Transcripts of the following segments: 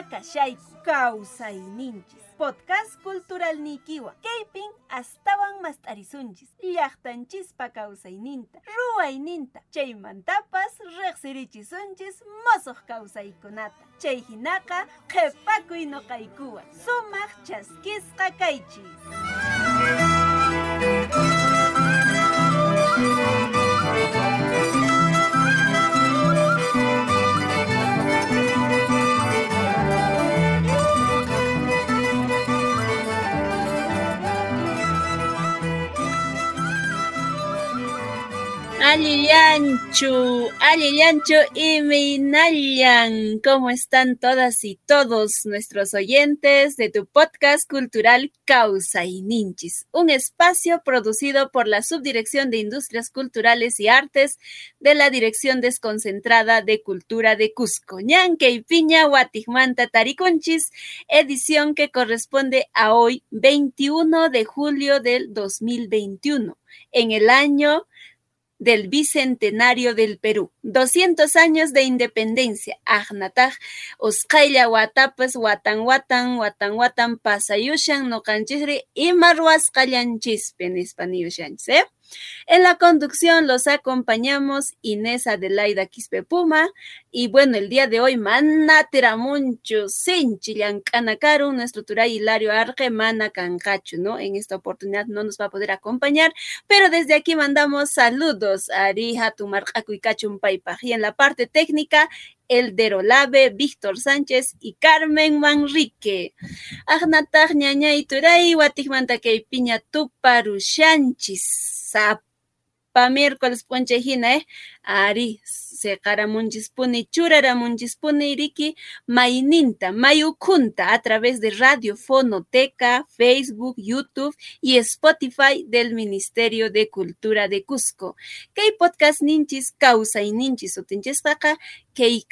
Piña Ñankaypiña kashayku kawsayninchis podcast cultural nikiwa kaypin astawan mast'arisunchis llaqtanchispa kawsayninta ruwayninta chaymantapas riqsirichisunchis mosuq kawsaykunata chay hinaqa qhipakuy noqaykuwan sumaq chaskisqa kaychis Alillanchu, Alillanchu y Minallan. ¿Cómo están todas y todos nuestros oyentes de tu podcast cultural Causa y Ninchis? Un espacio producido por la Subdirección de Industrias Culturales y Artes de la Dirección Desconcentrada de Cultura de Cusco. Ñanque y Piña, Huatijmanta, Tariconchis, edición que corresponde a hoy, 21 de julio del 2021, en el año del bicentenario del Perú. 200 años de independencia. Ajnataj, Oskaya Watapas, Watan Watan, Watan Watan, Pasayushan, Nokanchisri, y Marwas Kallanchispe en español, ¿eh? En la conducción los acompañamos Inés Adelaida Quispepuma y bueno, el día de hoy mana teramuncho senchillan canacaro, nuestro turay Hilario Arge mana cancacho, ¿no? En esta oportunidad no nos va a poder acompañar, pero desde aquí mandamos saludos a Arija, y y en la parte técnica el Derolave, Víctor Sánchez y Carmen Manrique. Agnataj ñaña y turay, piña tuparushanchis sapa miércoles ponchejina, eh? Ari, seqaramunchispuni, churaramunchispuni riki maininta, mayukunta a través de Radio Fonoteca, Facebook, YouTube y Spotify del Ministerio de Cultura de Cusco. Kay podcast ninchis causa y ninchis utinchespaqa kay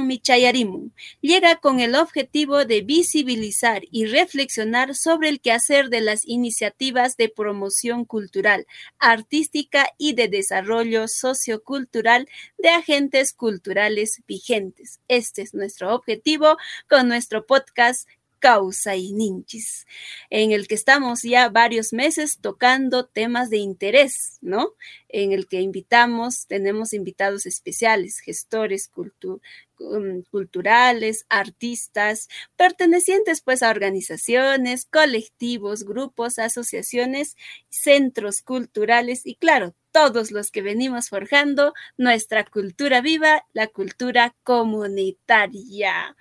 mi chayarimun. Llega con el objetivo de visibilizar y reflexionar sobre el quehacer de las iniciativas de promoción cultural, artística y de desarrollo sociocultural de agentes culturales vigentes. Este es nuestro objetivo con nuestro podcast Causa y Ninchis, en el que estamos ya varios meses tocando temas de interés, ¿no? En el que invitamos, tenemos invitados especiales, gestores um, culturales, artistas, pertenecientes pues a organizaciones, colectivos, grupos, asociaciones, centros culturales y claro, todos los que venimos forjando nuestra cultura viva, la cultura comunitaria.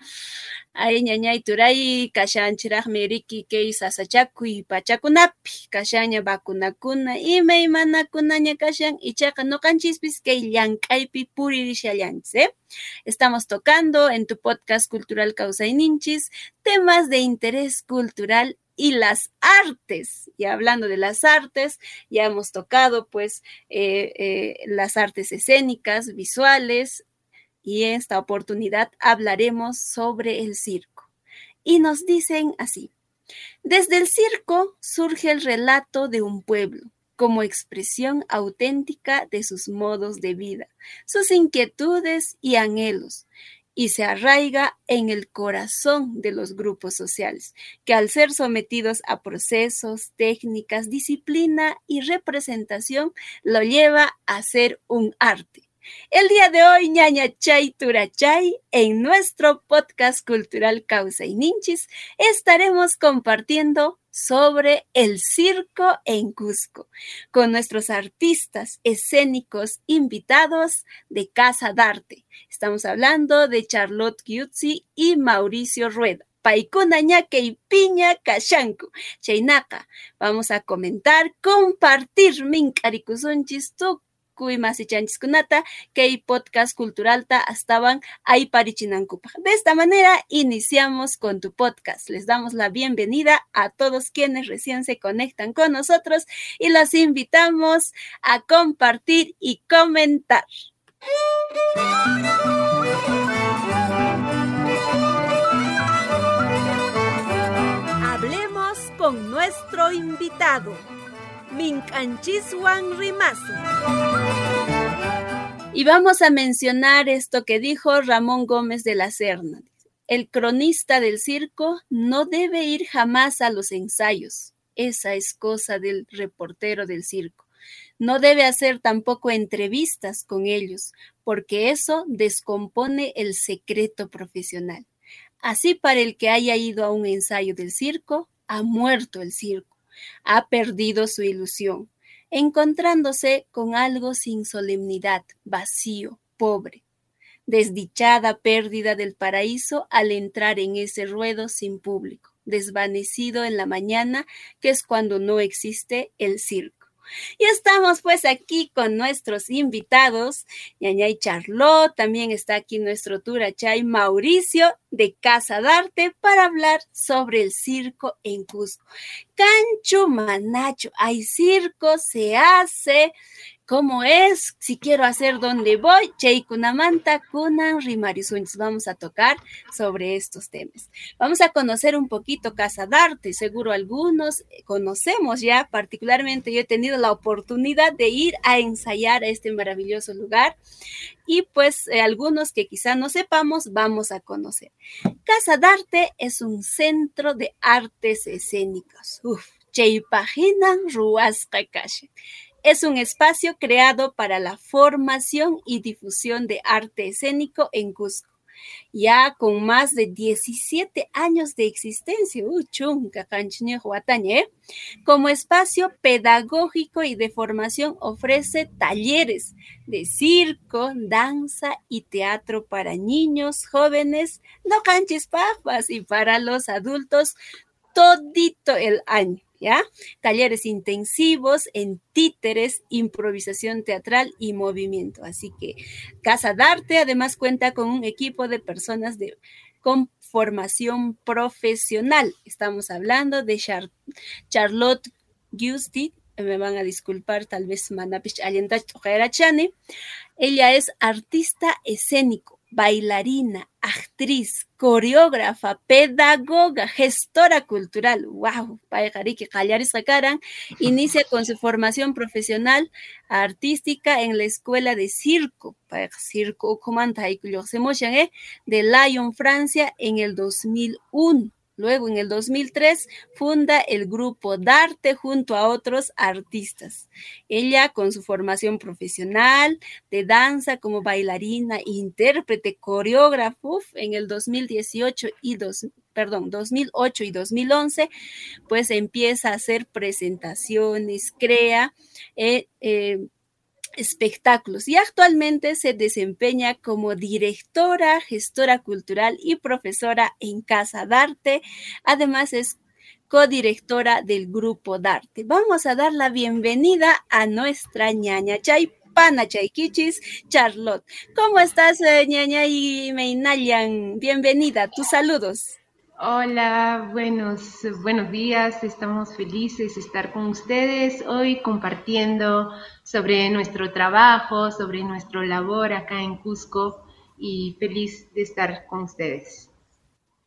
Ay, ñañay turay, kashanchiraj meriki kay sasachakuy pachakunapi, kashaña vacunacuna, imay manakunaña kashan, ichaqa noqanchispis kay llank'aypi puririshallanchis, ¿eh? Estamos tocando en tu podcast cultural Causaininchis temas de interés cultural y las artes. Y hablando de las artes, ya hemos tocado pues eh, eh, las artes escénicas, visuales, y en esta oportunidad hablaremos sobre el circo. Y nos dicen así, desde el circo surge el relato de un pueblo como expresión auténtica de sus modos de vida, sus inquietudes y anhelos, y se arraiga en el corazón de los grupos sociales, que al ser sometidos a procesos, técnicas, disciplina y representación, lo lleva a ser un arte el día de hoy, ñaña chay turachay, en nuestro podcast cultural Causa y Ninchis, estaremos compartiendo sobre el circo en Cusco, con nuestros artistas escénicos invitados de Casa d'Arte. Estamos hablando de Charlotte Giuzzi y Mauricio Rueda. Paikuna ñaque y piña kashanku. Chaynaka, vamos a comentar, compartir mink'arikusunchis kuy kunata que podcast culturalta estaban ahí parichinankupa. De esta manera iniciamos con tu podcast. Les damos la bienvenida a todos quienes recién se conectan con nosotros y los invitamos a compartir y comentar. Hablemos con nuestro invitado. Minchanchisuan Rimasu. Y vamos a mencionar esto que dijo Ramón Gómez de la Serna. El cronista del circo no debe ir jamás a los ensayos. Esa es cosa del reportero del circo. No debe hacer tampoco entrevistas con ellos, porque eso descompone el secreto profesional. Así para el que haya ido a un ensayo del circo, ha muerto el circo, ha perdido su ilusión, encontrándose con algo sin solemnidad, vacío, pobre. Desdichada pérdida del paraíso al entrar en ese ruedo sin público, desvanecido en la mañana, que es cuando no existe el circo. Y estamos pues aquí con nuestros invitados, Ñañay Charlot, también está aquí nuestro Turachay Mauricio de Casa Darte para hablar sobre el circo en Cusco. Cancho Manacho, hay circo, se hace, cómo es, si quiero hacer donde voy, Cheikunamanta, Kunan, Rimarisunchis. Vamos a tocar sobre estos temas. Vamos a conocer un poquito Casa Darte, seguro algunos conocemos ya, particularmente yo he tenido la oportunidad de ir a ensayar a este maravilloso lugar y pues eh, algunos que quizá no sepamos vamos a conocer. Casa Darte es un centro de artes escénicas. Uf, Cheipajinan Ruascacashe es un espacio creado para la formación y difusión de arte escénico en Cusco. Ya con más de 17 años de existencia, uh, ¿eh? como espacio pedagógico y de formación ofrece talleres de circo, danza y teatro para niños, jóvenes, no canches papas y para los adultos todito el año. ¿Ya? Talleres intensivos en títeres, improvisación teatral y movimiento. Así que Casa Darte además cuenta con un equipo de personas de, con formación profesional. Estamos hablando de Charlotte Giusti, me van a disculpar tal vez Manapish Ella es artista escénico bailarina, actriz, coreógrafa, pedagoga, gestora cultural. ¡Wow! Inicia con su formación profesional artística en la escuela de circo, circo ¿eh? de Lyon, Francia, en el 2001. Luego, en el 2003, funda el grupo Darte junto a otros artistas. Ella, con su formación profesional de danza como bailarina, intérprete, coreógrafo, en el 2018 y perdón, 2008 y 2011, pues empieza a hacer presentaciones, crea eh, eh, espectáculos y actualmente se desempeña como directora, gestora cultural y profesora en Casa Darte. Además es codirectora del grupo Darte. Vamos a dar la bienvenida a nuestra ñaña Chay Pana Chaykichis, Charlotte. ¿Cómo estás, eh, ñaña y Meinayan? Bienvenida, tus saludos. Hola, buenos, buenos días. Estamos felices de estar con ustedes hoy compartiendo sobre nuestro trabajo, sobre nuestro labor acá en Cusco y feliz de estar con ustedes.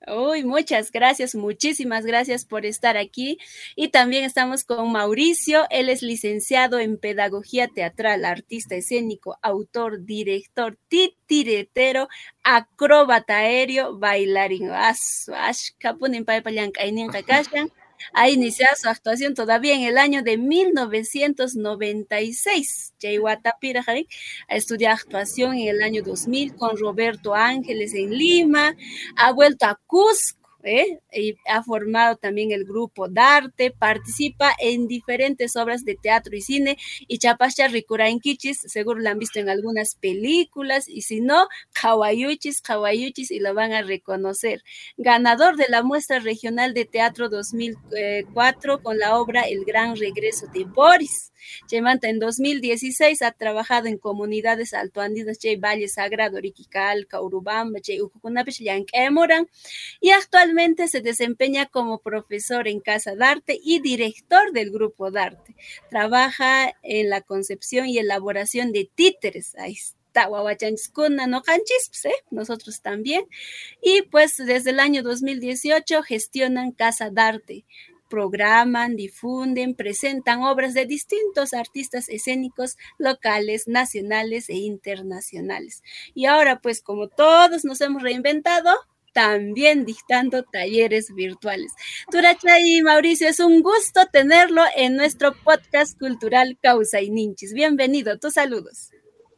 Uy, muchas gracias, muchísimas gracias por estar aquí. Y también estamos con Mauricio, él es licenciado en Pedagogía Teatral, artista escénico, autor, director, titiretero, acróbata aéreo, bailarín. Ha iniciado su actuación todavía en el año de 1996. Ha estudiado actuación en el año 2000 con Roberto Ángeles en Lima. Ha vuelto a Cusco ¿eh? y ha formado también el grupo Darte, participa en diferentes obras de teatro y cine, y Chapacha Kichis, seguro la han visto en algunas películas, y si no, Kawayuchis, Kawayuchis, y lo van a reconocer. Ganador de la muestra regional de teatro 2004 con la obra El Gran Regreso de Boris. Chemanta en 2016 ha trabajado en comunidades altoandinas, Che Valle Sagrado, Riquical, Caurubamba, Che Ujucunapish, Yanquemoran, y actualmente se desempeña como profesor en Casa Darte y director del Grupo Darte. Trabaja en la concepción y elaboración de títeres. Ahí está no canchis, ¿eh? nosotros también. Y pues desde el año 2018 gestionan Casa Darte, programan, difunden, presentan obras de distintos artistas escénicos locales, nacionales e internacionales. Y ahora, pues como todos nos hemos reinventado, también dictando talleres virtuales. Turacha y Mauricio, es un gusto tenerlo en nuestro podcast cultural Causa y Ninchis. Bienvenido, tus saludos.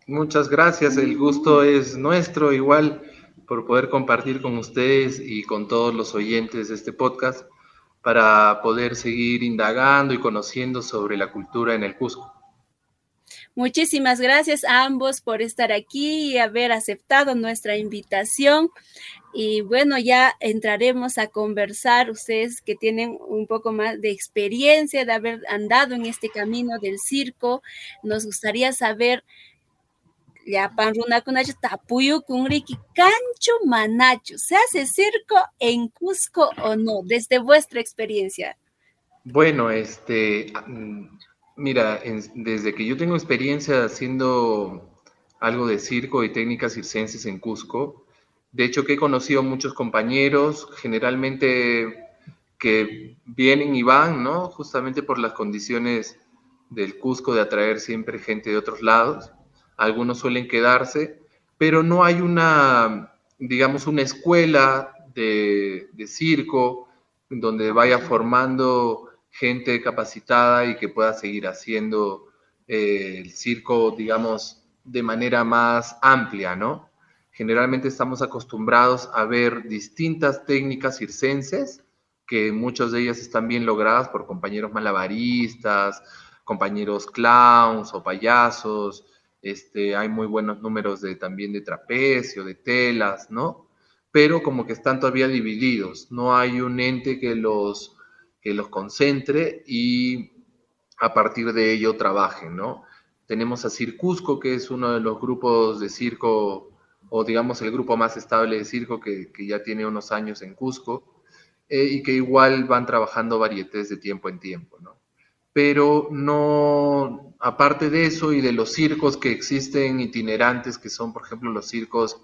Muchas gracias, el gusto es nuestro, igual por poder compartir con ustedes y con todos los oyentes de este podcast para poder seguir indagando y conociendo sobre la cultura en el Cusco. Muchísimas gracias a ambos por estar aquí y haber aceptado nuestra invitación. Y bueno, ya entraremos a conversar, ustedes que tienen un poco más de experiencia de haber andado en este camino del circo, nos gustaría saber llapan runakunachu tapuyu kunriki cancho manacho. ¿Se hace circo en Cusco o no? Desde vuestra experiencia. Bueno, este, mm, mira, desde que yo tengo experiencia haciendo algo de circo y técnicas circenses en Cusco, de hecho que he conocido muchos compañeros, generalmente que vienen y van, ¿no? Justamente por las condiciones del Cusco de atraer siempre gente de otros lados algunos suelen quedarse, pero no hay una, digamos, una escuela de, circo donde vaya formando gente capacitada y que pueda seguir haciendo eh, el circo, digamos, de manera más amplia, ¿no? Generalmente estamos acostumbrados a ver distintas técnicas circenses, que muchas de ellas están bien logradas por compañeros malabaristas, compañeros clowns o payasos, este, hay muy buenos números de, también de trapecio, de telas, ¿no? Pero como que están todavía divididos, no hay un ente que los, que los concentre y a partir de ello trabajen, ¿no? Tenemos a Circusco, que es uno de los grupos de circo, o digamos el grupo más estable de circo que, que ya tiene unos años en Cusco, eh, y que igual van trabajando varietés de tiempo en tiempo, ¿no? Pero no, aparte de eso y de los circos que existen itinerantes, que son, por ejemplo, los circos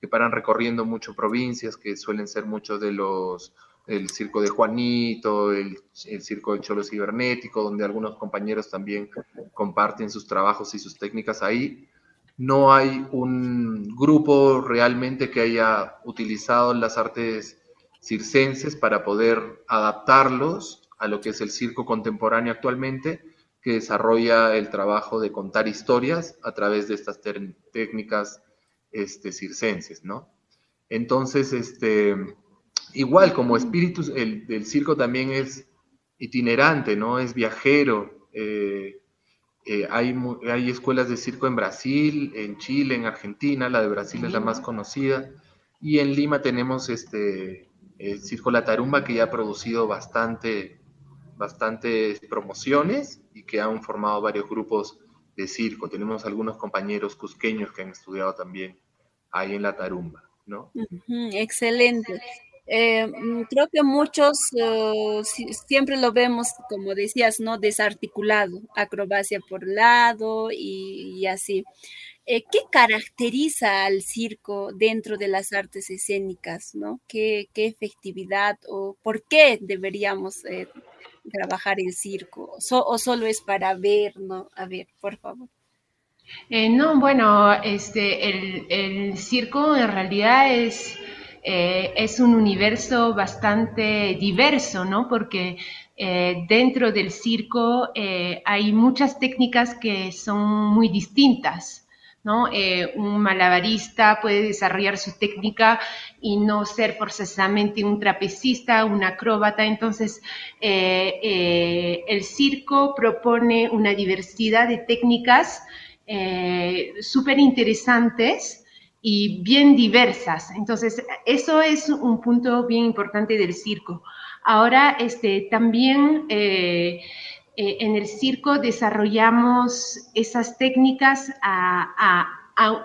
que paran recorriendo mucho provincias, que suelen ser muchos de los, el circo de Juanito, el, circo de Cholo Cibernético, donde algunos compañeros también comparten sus trabajos y sus técnicas ahí. No hay un grupo realmente que haya utilizado las artes circenses para poder adaptarlos a lo que es el circo contemporáneo actualmente, que desarrolla el trabajo de contar historias a través de estas técnicas este, circenses, ¿no? Entonces, este, igual como espíritu, el, circo también es itinerante, ¿no? Es viajero. Eh, eh, hay, hay escuelas de circo en Brasil, en Chile, en Argentina, la de Brasil es la más conocida, y en Lima tenemos este, el Circo La Tarumba, que ya ha producido bastante bastantes promociones y que han formado varios grupos de circo. Tenemos algunos compañeros cusqueños que han estudiado también ahí en la tarumba, ¿no? excelente. Eh, mm, creo que muchos eh, siempre lo vemos, como decías, ¿no? Desarticulado, acrobacia por lado y, así. Eh, ¿Qué caracteriza al circo dentro de las artes escénicas, ¿no? ¿Qué, qué efectividad o por qué deberíamos trabajar el circo? ¿O solo es para ver, no? A ver, por favor. Eh, no, bueno, este, el, circo en realidad es, eh, es un universo bastante diverso, ¿no? Porque eh, dentro del circo hay muchas técnicas que son muy distintas. Eh, un malabarista puede desarrollar su técnica y no ser precisamente un trapecista, un acróbata. Entonces, eh, eh, el circo propone una diversidad de técnicas súper interesantes y bien diversas. Entonces, eso es un punto bien importante del circo. Ahora, este, también en el circo desarrollamos esas técnicas a,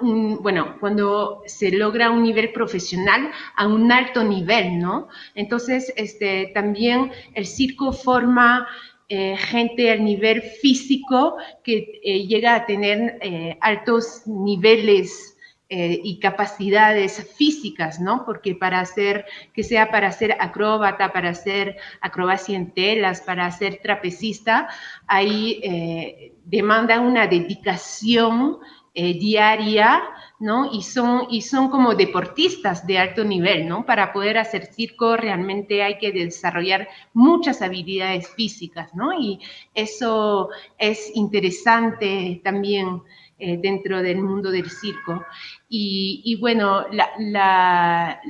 un, bueno, cuando se logra un nivel profesional, a un alto nivel, ¿no? Entonces, este, también el circo forma eh, gente al nivel físico que eh, llega a tener altos niveles eh, y capacidades físicas, ¿no? Porque para hacer, que sea para ser acróbata, para hacer acrobacia en telas, para ser trapecista, ahí eh, demanda una dedicación eh, diaria, ¿no? Y son, y son como deportistas de alto nivel, ¿no? Para poder hacer circo realmente hay que desarrollar muchas habilidades físicas, ¿no? Y eso es interesante también eh, dentro del mundo del circo. Y, bueno, la,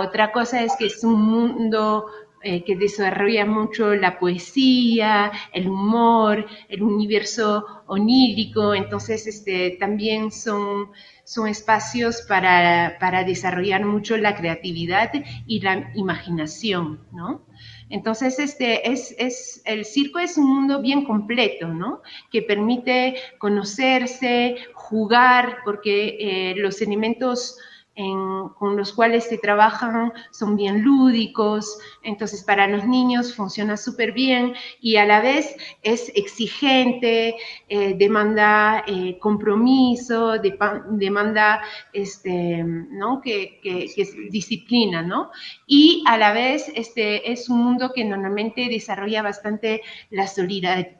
otra cosa es que es un mundo eh, que desarrolla mucho la poesía, el humor, el universo onírico, entonces este, también son, son espacios para, para desarrollar mucho la creatividad y la imaginación, ¿no? Entonces, este, es, es, el circo es un mundo bien completo, ¿no? Que permite conocerse, jugar, porque eh, los elementos con los cuales se trabajan son bien lúdicos, entonces para los niños funciona súper bien y a la vez es exigente, eh, demanda eh, compromiso, demanda este, ¿no? que, que, es disciplina, ¿no? Y a la vez este, es un mundo que normalmente desarrolla bastante la,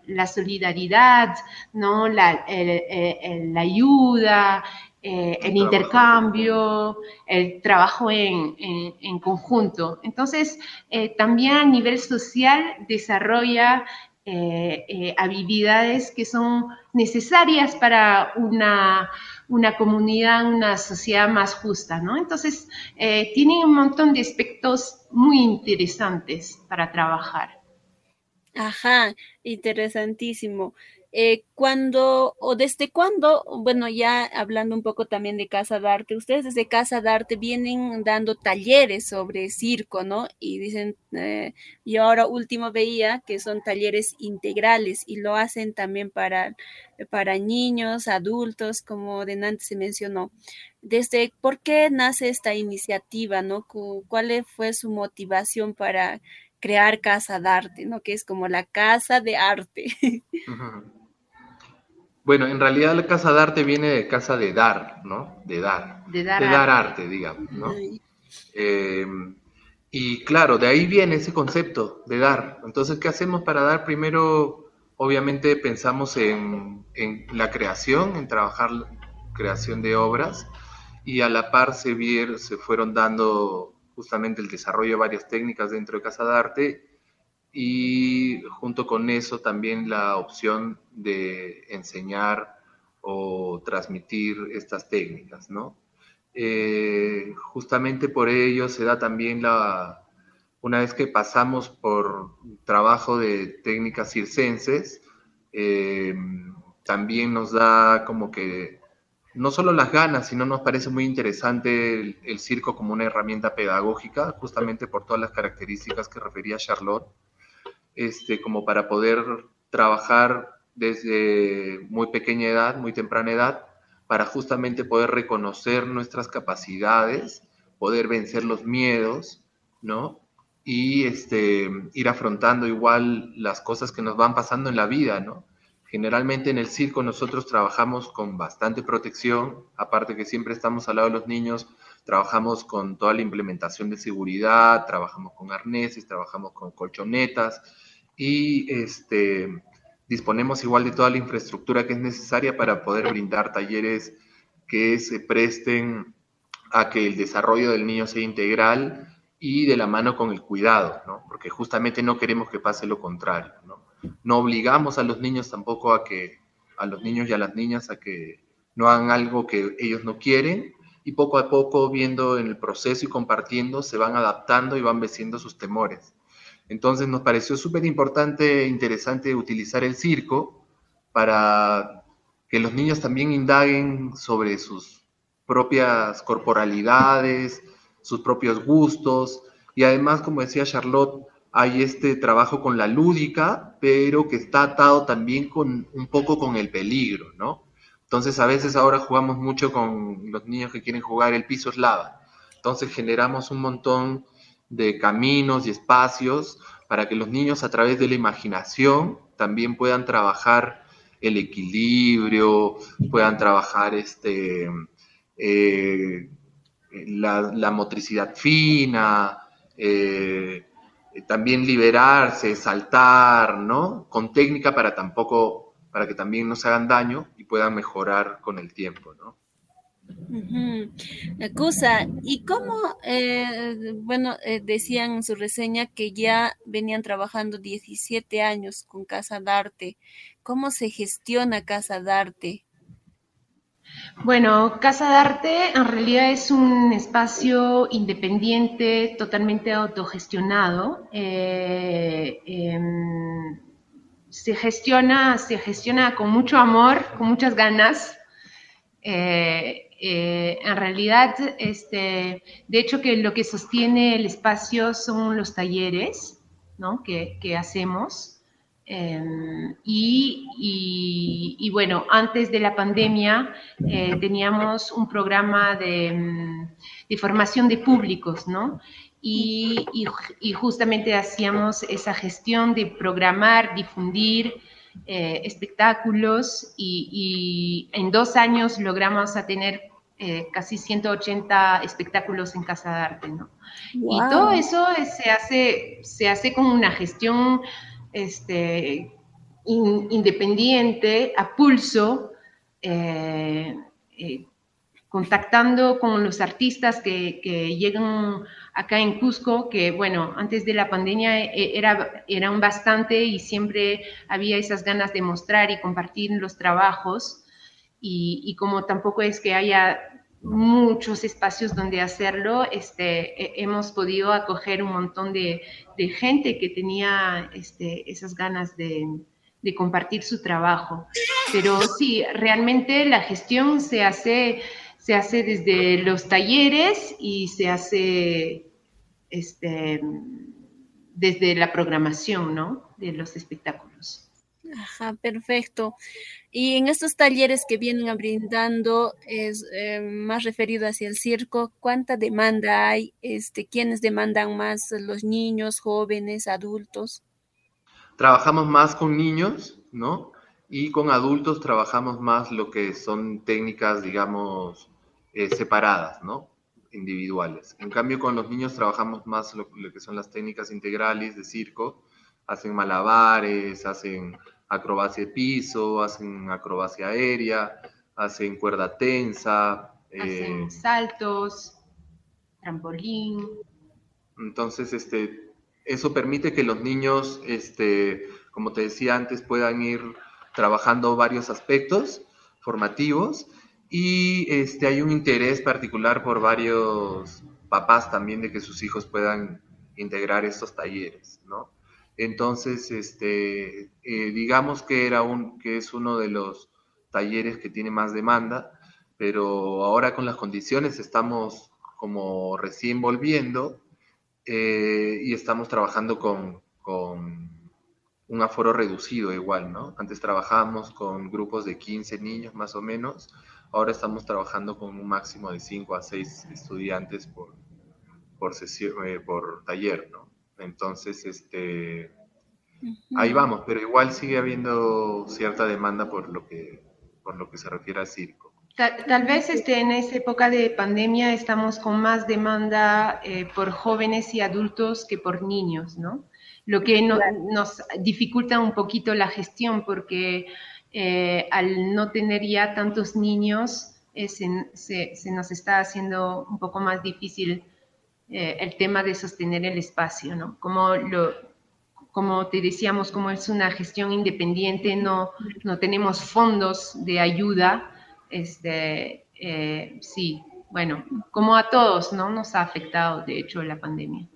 la solidaridad, ¿no? la, la ayuda, eh, el, intercambio, el trabajo en, conjunto. Entonces, eh, también a nivel social desarrolla eh, habilidades que son necesarias para una, una, comunidad, una sociedad más justa, ¿no? Entonces, tiene un montón de aspectos muy interesantes para trabajar. Ajá, interesantísimo. Eh, cuando o desde cuándo, bueno, ya hablando un poco también de Casa de Arte, ustedes desde Casa de Arte vienen dando talleres sobre circo, ¿no? Y dicen, eh, yo ahora último veía que son talleres integrales y lo hacen también para, para niños, adultos, como de antes se mencionó. Desde, ¿por qué nace esta iniciativa, ¿no? ¿Cuál fue su motivación para crear Casa de Arte, ¿no? Que es como la casa de arte. Bueno, en realidad la casa de arte viene de casa de dar, ¿no? De dar. De dar, arte. digamos, ¿no? Em, y claro, de ahí viene ese concepto de dar. Entonces, ¿qué hacemos para dar? Primero, obviamente, pensamos en, la creación, en trabajar creación de obras, y a la par se, se fueron dando justamente el desarrollo de varias técnicas dentro de Casa de Arte y junto con eso también la opción de enseñar o transmitir estas técnicas, ¿no? Eh, justamente por ello se da también la, una vez que pasamos por trabajo de técnicas circenses, eh, también nos da como que no solo las ganas, sino nos parece muy interesante el circo como una herramienta pedagógica, justamente por todas las características que refería Charlotte este, como para poder trabajar desde muy pequeña edad, muy temprana edad, para justamente poder reconocer nuestras capacidades, poder vencer los miedos, ¿no? Y este, ir afrontando igual las cosas que nos van pasando en la vida, ¿no? Generalmente en el circo nosotros trabajamos con bastante protección, aparte que siempre estamos al lado de los niños, trabajamos con toda la implementación de seguridad, trabajamos con arneses, trabajamos con colchonetas, y este, disponemos igual de toda la infraestructura que es necesaria para poder brindar talleres que se presten a que el desarrollo del niño sea integral y de la mano con el cuidado, ¿no? porque justamente no queremos que pase lo contrario. ¿no? No obligamos a los niños tampoco a que, a los niños y a las niñas a que no hagan algo que ellos no quieren y poco a poco viendo en el proceso y compartiendo se van adaptando y van venciendo sus temores. Entonces nos pareció súper importante e interesante utilizar el circo para que los niños también indaguen sobre sus propias corporalidades, sus propios gustos y además, como decía Charlotte, hay este trabajo con la lúdica, pero que está atado también con un poco con el peligro, ¿no? Entonces a veces ahora jugamos mucho con los niños que quieren jugar el piso es lava. Entonces generamos un montón de caminos y espacios para que los niños a través de la imaginación también puedan trabajar el equilibrio, puedan trabajar este, eh, la, motricidad fina, eh, también liberarse, saltar, ¿no? Con técnica para tampoco, para que también no se hagan daño y puedan mejorar con el tiempo, ¿no? Cosa, ¿y cómo, eh, bueno, eh, decían en su reseña que ya venían trabajando 17 años con Casa Darte? ¿Cómo se gestiona Casa Darte? Bueno, Casa Darte en realidad es un espacio independiente, totalmente autogestionado. Eh, em, se gestiona, se gestiona con mucho amor, con muchas ganas. Eh, en realidad, este, de hecho que lo que sostiene el espacio son los talleres ¿no? que, hacemos. Em, y, bueno, antes de la pandemia eh, teníamos un programa de, formación de públicos, ¿no? Y, y, justamente hacíamos esa gestión de programar, difundir eh, espectáculos y, en dos años logramos a tener eh, casi 180 espectáculos en Casa de Arte, ¿no? Y todo eso se, hace, se hace con una gestión este, independiente, a pulso, eh, contactando con los artistas que, que, llegan acá en Cusco, que bueno, antes de la pandemia eh, era, eran bastante y siempre había esas ganas de mostrar y compartir los trabajos. Y, y como tampoco es que haya muchos espacios donde hacerlo, este, hemos podido acoger un montón de, gente que tenía este, esas ganas de, de compartir su trabajo. Pero sí, realmente la gestión se hace se hace desde los talleres y se hace este, desde la programación, ¿no? De los espectáculos. Ajá, perfecto. Y en estos talleres que vienen brindando, es eh, más referido hacia el circo, ¿cuánta demanda hay? Este, ¿Quiénes demandan más? ¿Los niños, jóvenes, adultos? Trabajamos más con niños, ¿no? Y con adultos trabajamos más lo que son técnicas, digamos, eh, separadas, ¿no? Individuales. En cambio, con los niños trabajamos más lo, que son las técnicas integrales de circo. Hacen malabares, hacen acrobacia de piso, hacen acrobacia aérea, hacen cuerda tensa. Hacen eh, saltos, trampolín. Entonces, este, eso permite que los niños, este, como te decía antes, puedan ir trabajando varios aspectos formativos y este, hay un interés particular por varios papás también de que sus hijos puedan integrar estos talleres, ¿no? Entonces, este, eh, digamos que, era un, que es uno de los talleres que tiene más demanda, pero ahora con las condiciones estamos como recién volviendo eh, y estamos trabajando con, un aforo reducido igual, ¿no? Antes trabajábamos con grupos de 15 niños más o menos, Ahora estamos trabajando con un máximo de 5 a 6 estudiantes por, por, eh, por taller, ¿no? Entonces, este, ahí vamos, pero igual sigue habiendo cierta demanda por lo que, por lo que se refiere al circo. Tal, vez este, en esa época de pandemia estamos con más demanda eh, por jóvenes y adultos que por niños, ¿no? Lo que nos dificulta un poquito la gestión porque eh, al no tener ya tantos niños, eh, se, nos está haciendo un poco más difícil eh, el tema de sostener el espacio, ¿no? Como, lo, como te decíamos, como es una gestión independiente, no, no tenemos fondos de ayuda, este, sí, bueno, como a todos, ¿no? Nos ha afectado, de hecho, la pandemia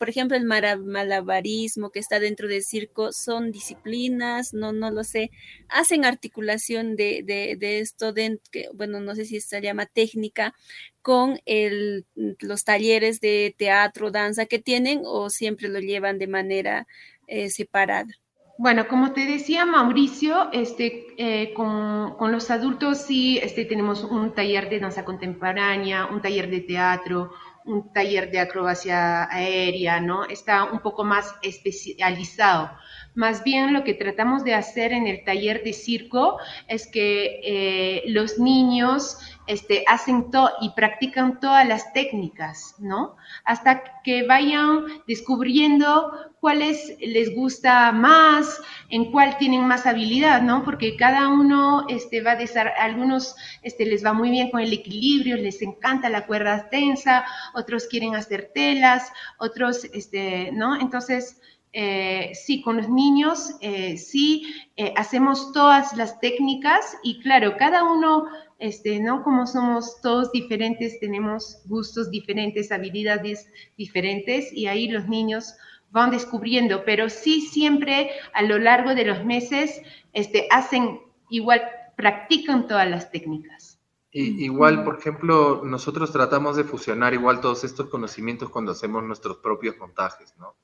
por ejemplo, el malabarismo que está dentro del circo, son disciplinas, no, no lo sé, hacen articulación de, de, esto, de, que, bueno, no sé si se llama técnica, con el, los talleres de teatro, danza que tienen o siempre lo llevan de manera eh, separada. Bueno, como te decía Mauricio, este, eh, con, con, los adultos sí este, tenemos un taller de danza contemporánea, un taller de teatro, un taller de acrobacia aérea, ¿no? Está un poco más especializado. Más bien lo que tratamos de hacer en el taller de circo es que eh, los niños este, hacen todo y practican todas las técnicas, ¿no? Hasta que vayan descubriendo cuáles les gusta más, en cuál tienen más habilidad, ¿no? Porque cada uno este, va a desarrollar, algunos este, les va muy bien con el equilibrio, les encanta la cuerda tensa, otros quieren hacer telas, otros, este, ¿no? Entonces, eh, sí, con los niños, eh, sí, eh, hacemos todas las técnicas y claro, cada uno, este, ¿no? Como somos todos diferentes, tenemos gustos diferentes, habilidades diferentes y ahí los niños van descubriendo, pero sí siempre a lo largo de los meses este, hacen igual, practican todas las técnicas. igual, por ejemplo, nosotros tratamos de fusionar igual todos estos conocimientos cuando hacemos nuestros propios montajes, ¿no?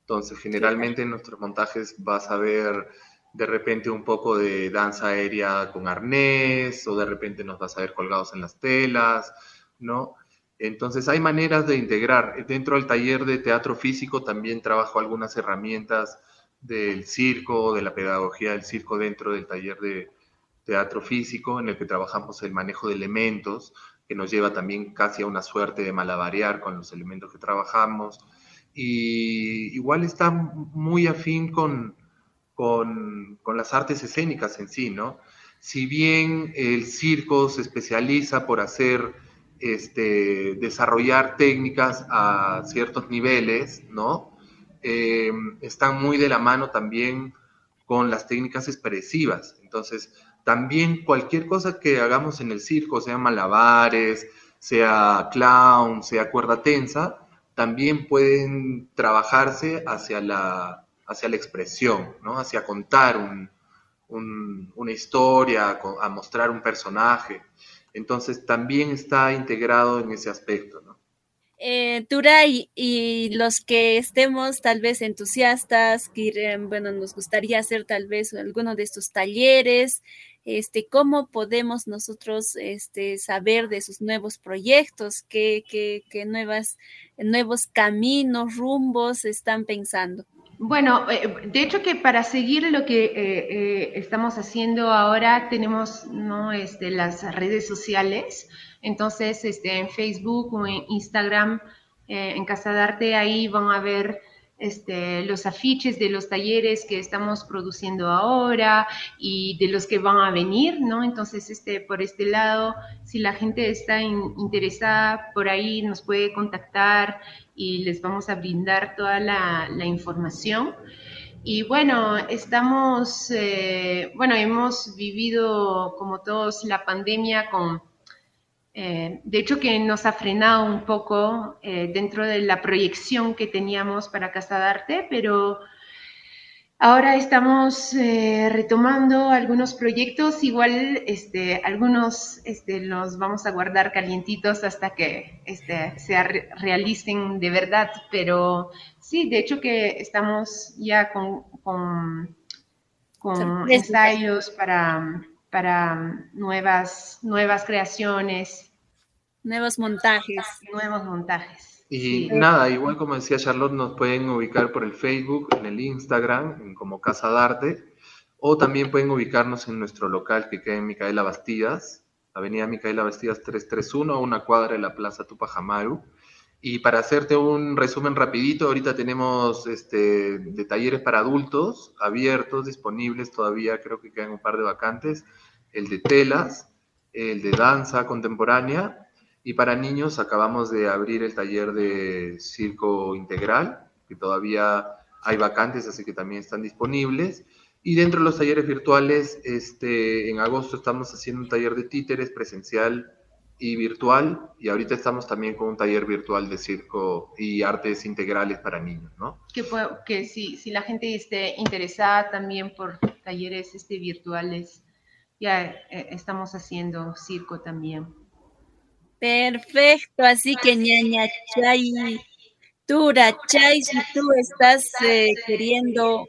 Entonces, generalmente en nuestros montajes vas a ver de repente un poco de danza aérea con arnés o de repente nos vas a ver colgados en las telas, ¿no? Entonces hay maneras de integrar. Dentro del taller de teatro físico también trabajo algunas herramientas del circo, de la pedagogía del circo dentro del taller de teatro físico, en el que trabajamos el manejo de elementos, que nos lleva también casi a una suerte de malabarear con los elementos que trabajamos y igual está muy afín con, con, las artes escénicas en sí, ¿no? Si bien el circo se especializa por hacer, este, desarrollar técnicas a ciertos niveles, ¿no? Eh, están muy de la mano también con las técnicas expresivas. Entonces, también cualquier cosa que hagamos en el circo, sea malabares, sea clown, sea cuerda tensa, también pueden trabajarse hacia la, hacia la expresión, ¿no? hacia contar una historia, a mostrar un personaje. Entonces también está integrado en ese aspecto. ¿no? Eh, y los que estemos tal vez entusiastas, que bueno, nos gustaría hacer tal vez alguno de estos talleres, este, cómo podemos nosotros este, saber de sus nuevos proyectos, qué, qué, qué nuevas, nuevos caminos, rumbos están pensando. Bueno, eh, de hecho que para seguir lo que eh, eh, estamos haciendo ahora tenemos ¿no? este, las redes sociales, entonces este, en Facebook o en Instagram, en Casa de Arte, ahí van a ver este, los afiches de los talleres que estamos produciendo ahora y de los que van a venir, ¿no? Entonces, este, por este lado, si la gente está interesada por ahí, nos puede contactar y les vamos a brindar toda la, información. Y bueno, estamos, eh, bueno, hemos vivido como todos la pandemia con eh, de hecho, que nos ha frenado un poco eh, dentro de la proyección que teníamos para Casa de Arte, pero ahora estamos eh, retomando algunos proyectos, igual este, algunos este, los vamos a guardar calientitos hasta que este, se realicen de verdad, pero sí, de hecho que estamos ya con, con, con ensayos para para nuevas, nuevas creaciones. Nuevos montajes. Nuevos montajes. Y nada, igual como decía Charlotte, nos pueden ubicar por el Facebook, en el Instagram, como Casa Arte, o también pueden ubicarnos en nuestro local que queda en Micaela Bastidas, Avenida Micaela Bastidas 331, a una cuadra de la Plaza Tupajamaru. Y para hacerte un resumen rapidito, ahorita tenemos este, de talleres para adultos abiertos, disponibles todavía, creo que quedan un par de vacantes, el de telas, el de danza contemporánea, y para niños acabamos de abrir el taller de circo integral, que todavía hay vacantes, así que también están disponibles. Y dentro de los talleres virtuales, este, en agosto estamos haciendo un taller de títeres presencial y virtual, y ahorita estamos también con un taller virtual de circo y artes integrales para niños, ¿no? Que, que si, si la gente esté interesada también por talleres este, virtuales, ya eh, estamos haciendo circo también. Perfecto, así que ñaña chay, Tura chay, si tú estás eh, queriendo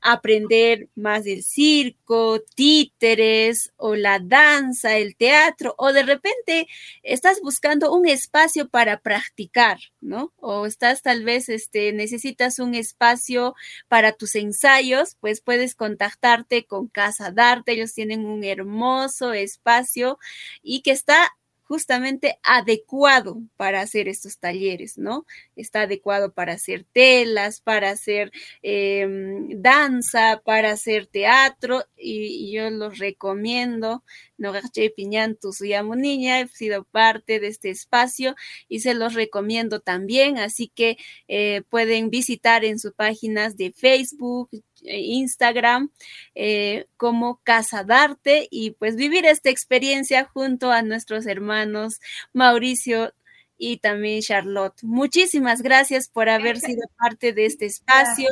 aprender más del circo, títeres o la danza, el teatro, o de repente estás buscando un espacio para practicar, ¿no? O estás tal vez, este, necesitas un espacio para tus ensayos, pues puedes contactarte con Casa Darte, ellos tienen un hermoso espacio y que está justamente adecuado para hacer estos talleres, ¿no? Está adecuado para hacer telas, para hacer em, danza, para hacer teatro y, yo los recomiendo. No Piñán, tu niña, he sido parte de este espacio y se los recomiendo también, así que eh, pueden visitar en sus páginas de Facebook, Instagram eh, como Casa Darte y pues vivir esta experiencia junto a nuestros hermanos Mauricio y también Charlotte. Muchísimas gracias por haber sido parte de este espacio.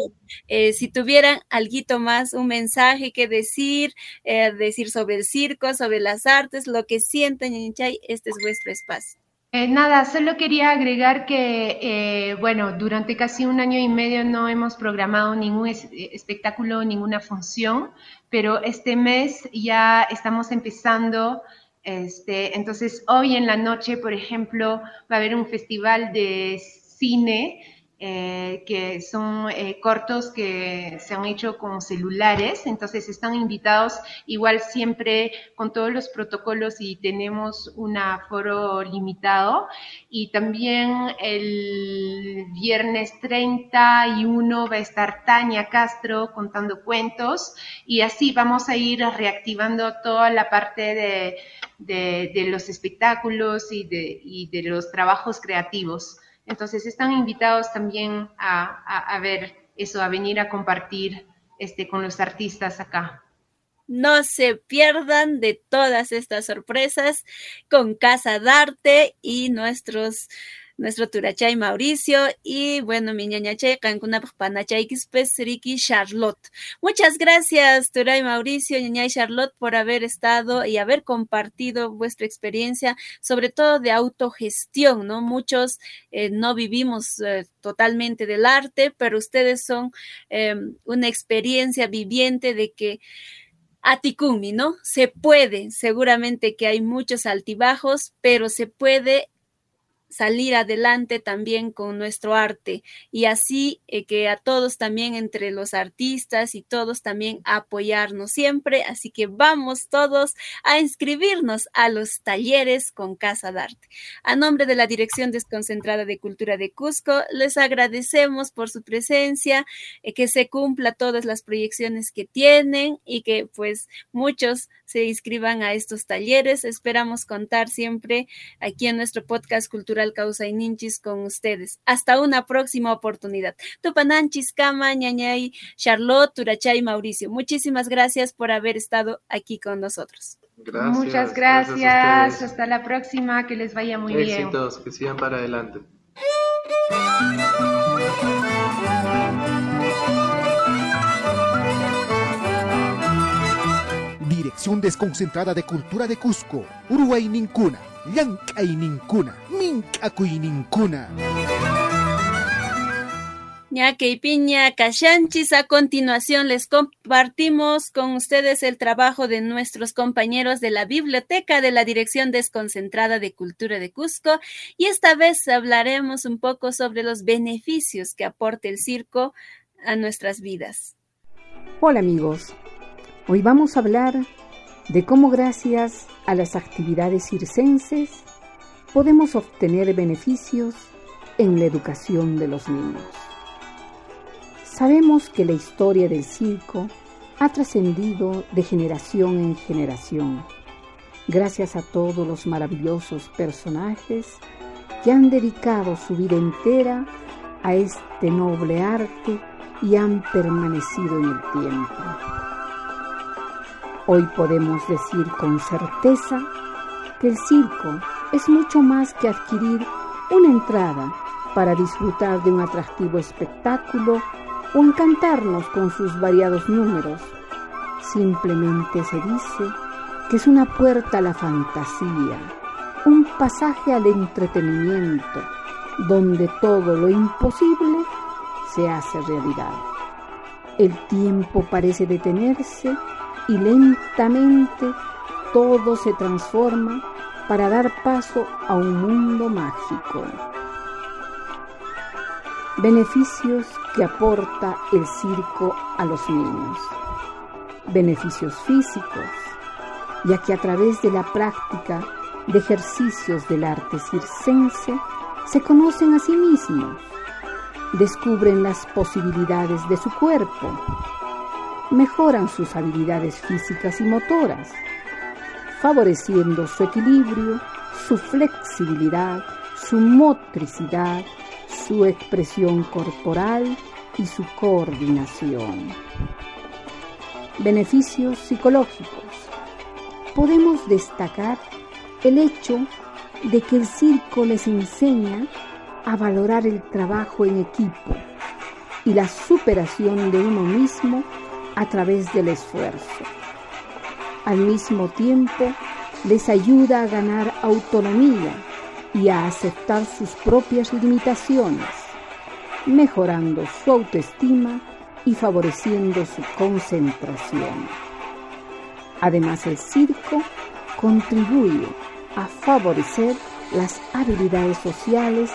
Eh, si tuvieran algo más, un mensaje que decir, decir sobre el circo, sobre las artes, lo que sienten, este es vuestro espacio. Eh, nada, solo quería agregar que, eh, bueno, durante casi un año y medio no hemos programado ningún eh, espectáculo, ninguna función, pero este mes ya estamos empezando. Este, entonces, hoy en la noche, por ejemplo, va a haber un festival de cine eh, que son eh, cortos que se han hecho con celulares, entonces están invitados igual siempre con todos los protocolos y tenemos un aforo limitado. Y también el viernes 31 va a estar Tania Castro contando cuentos y así vamos a ir reactivando toda la parte de, de, los espectáculos y de, y de los trabajos creativos. Entonces están invitados también a, ver eso, a venir a compartir este, con los artistas acá. No se pierdan de todas estas sorpresas con Casa Darte y nuestros nuestro Turachay Mauricio y bueno, mi ñañachay Cancuna Panachay Ricky Charlotte. Muchas gracias, Turay Mauricio, ñañay Charlotte, por haber estado y haber compartido vuestra experiencia, sobre todo de autogestión, ¿no? Muchos eh, no vivimos eh, totalmente del arte, pero ustedes son em, una experiencia viviente de que Atikumi, ¿no? Se puede, seguramente que hay muchos altibajos, pero se puede salir adelante también con nuestro arte y así eh, que a todos también entre los artistas y todos también apoyarnos siempre. Así que vamos todos a inscribirnos a los talleres con Casa de Arte. A nombre de la Dirección Desconcentrada de Cultura de Cusco, les agradecemos por su presencia, eh, que se cumpla todas las proyecciones que tienen y que pues muchos se inscriban a estos talleres. Esperamos contar siempre aquí en nuestro podcast Cultural Causa y Ninchis con ustedes. Hasta una próxima oportunidad. Tupananchis, Kama, Ñañay, Charlotte, Turachay, Mauricio. Muchísimas gracias por haber estado aquí con nosotros. Gracias, Muchas gracias. Hasta la próxima. Que les vaya muy bien. Éxitos, que sigan para adelante. Dirección Desconcentrada de Cultura de Cusco, Uruguay Nincuna, Mincacuy Nincuna. Ñaque y Piña Cachanchis, a continuación les compartimos con ustedes el trabajo de nuestros compañeros de la Biblioteca de la Dirección Desconcentrada de Cultura de Cusco y esta vez hablaremos un poco sobre los beneficios que aporta el circo a nuestras vidas. Hola amigos, hoy vamos a hablar de cómo gracias a las actividades circenses podemos obtener beneficios en la educación de los niños. Sabemos que la historia del circo ha trascendido de generación en generación, gracias a todos los maravillosos personajes que han dedicado su vida entera a este noble arte y han permanecido en el tiempo. Hoy podemos decir con certeza que el circo es mucho más que adquirir una entrada para disfrutar de un atractivo espectáculo o encantarnos con sus variados números. Simplemente se dice que es una puerta a la fantasía, un pasaje al entretenimiento, donde todo lo imposible se hace realidad. El tiempo parece detenerse y lentamente todo se transforma para dar paso a un mundo mágico. Beneficios que aporta el circo a los niños. Beneficios físicos, ya que a través de la práctica de ejercicios del arte circense se conocen a sí mismos, descubren las posibilidades de su cuerpo, mejoran sus habilidades físicas y motoras, favoreciendo su equilibrio, su flexibilidad, su motricidad, su expresión corporal y su coordinación. Beneficios psicológicos. Podemos destacar el hecho de que el circo les enseña a valorar el trabajo en equipo y la superación de uno mismo a través del esfuerzo. Al mismo tiempo, les ayuda a ganar autonomía y a aceptar sus propias limitaciones, mejorando su autoestima y favoreciendo su concentración. Además, el circo contribuye a favorecer las habilidades sociales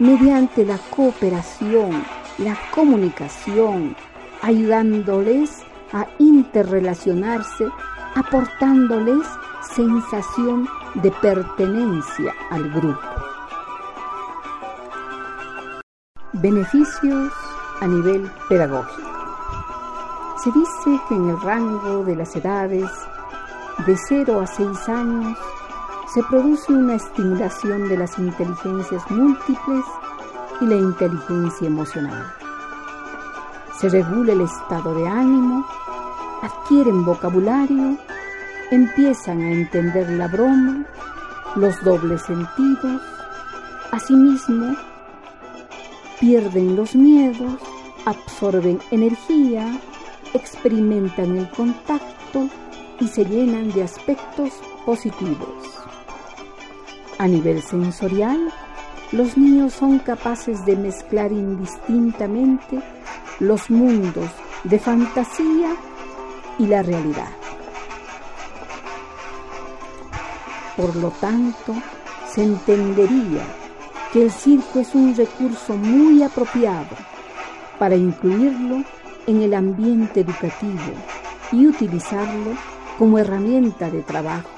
mediante la cooperación, la comunicación, ayudándoles a interrelacionarse, aportándoles sensación de pertenencia al grupo. Beneficios a nivel pedagógico. Se dice que en el rango de las edades de 0 a 6 años se produce una estimulación de las inteligencias múltiples y la inteligencia emocional. Se regula el estado de ánimo, adquieren vocabulario, empiezan a entender la broma, los dobles sentidos, asimismo pierden los miedos, absorben energía, experimentan el contacto y se llenan de aspectos positivos. A nivel sensorial, los niños son capaces de mezclar indistintamente los mundos de fantasía y la realidad. Por lo tanto, se entendería que el circo es un recurso muy apropiado para incluirlo en el ambiente educativo y utilizarlo como herramienta de trabajo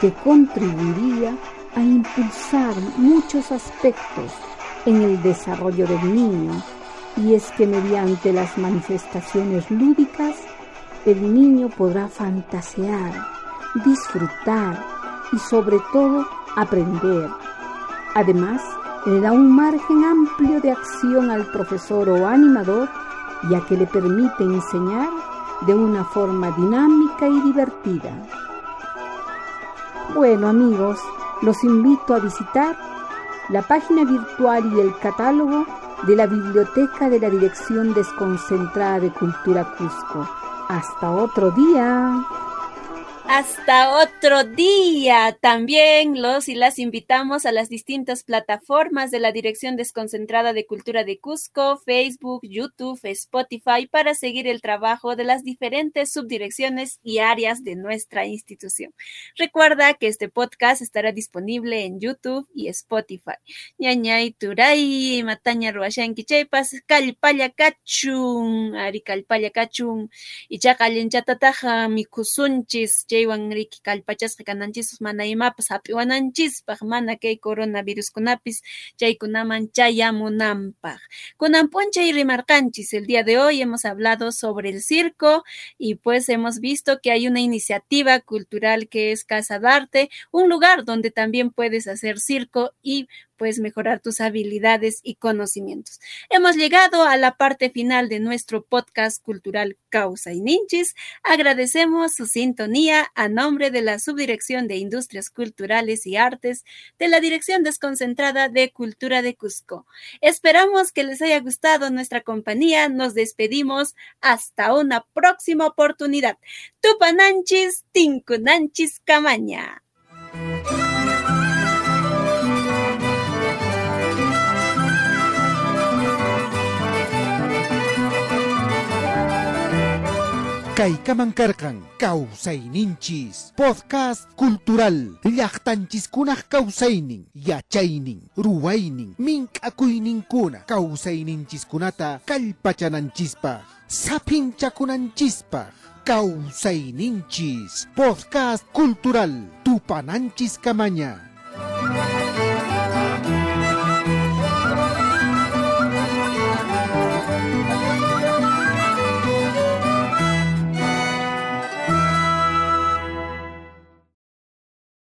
que contribuiría a impulsar muchos aspectos en el desarrollo del niño y es que mediante las manifestaciones lúdicas el niño podrá fantasear, disfrutar y sobre todo aprender. Además, le da un margen amplio de acción al profesor o animador ya que le permite enseñar de una forma dinámica y divertida. Bueno amigos, los invito a visitar la página virtual y el catálogo de la Biblioteca de la Dirección Desconcentrada de Cultura Cusco. Hasta otro día. Hasta otro día. También los y las invitamos a las distintas plataformas de la Dirección Desconcentrada de Cultura de Cusco, Facebook, YouTube, Spotify, para seguir el trabajo de las diferentes subdirecciones y áreas de nuestra institución. Recuerda que este podcast estará disponible en YouTube y Spotify. Ñañay turay, mataña ruashanki chaypas, kalpalla kachun, ari kalpalla kachun, y chaqallenchatataja mikusunchis, chaywan riki kallpachasqa kananchis mana imapas hap'iwananchispaq mana kay coronaviruskunapis chaykunaman chayamunanpaq. Kunan p'unchay rimarqanchis, el día de hoy hemos hablado sobre el circo y pues hemos visto que hay una iniciativa cultural que es Casa d'Arte, un lugar donde también puedes hacer circo y puedes mejorar tus habilidades y conocimientos. Hemos llegado a la parte final de nuestro podcast cultural Causa y Ninchis. Agradecemos su sintonía a nombre de la Subdirección de Industrias Culturales y Artes de la Dirección Desconcentrada de Cultura de Cusco. Esperamos que les haya gustado nuestra compañía. Nos despedimos hasta una próxima oportunidad. Tupananchis, Tinkunanchis, Camaña. Kaykaman Ninchis podcast cultural llaqtanchiskunaq kawsaynin yachaynin ruwaynin mink'akuyninkuna kawsayninchiskunata kallpachananchispaq sapinchakunanchispaq Ninchis podcast cultural tupananchis kamaña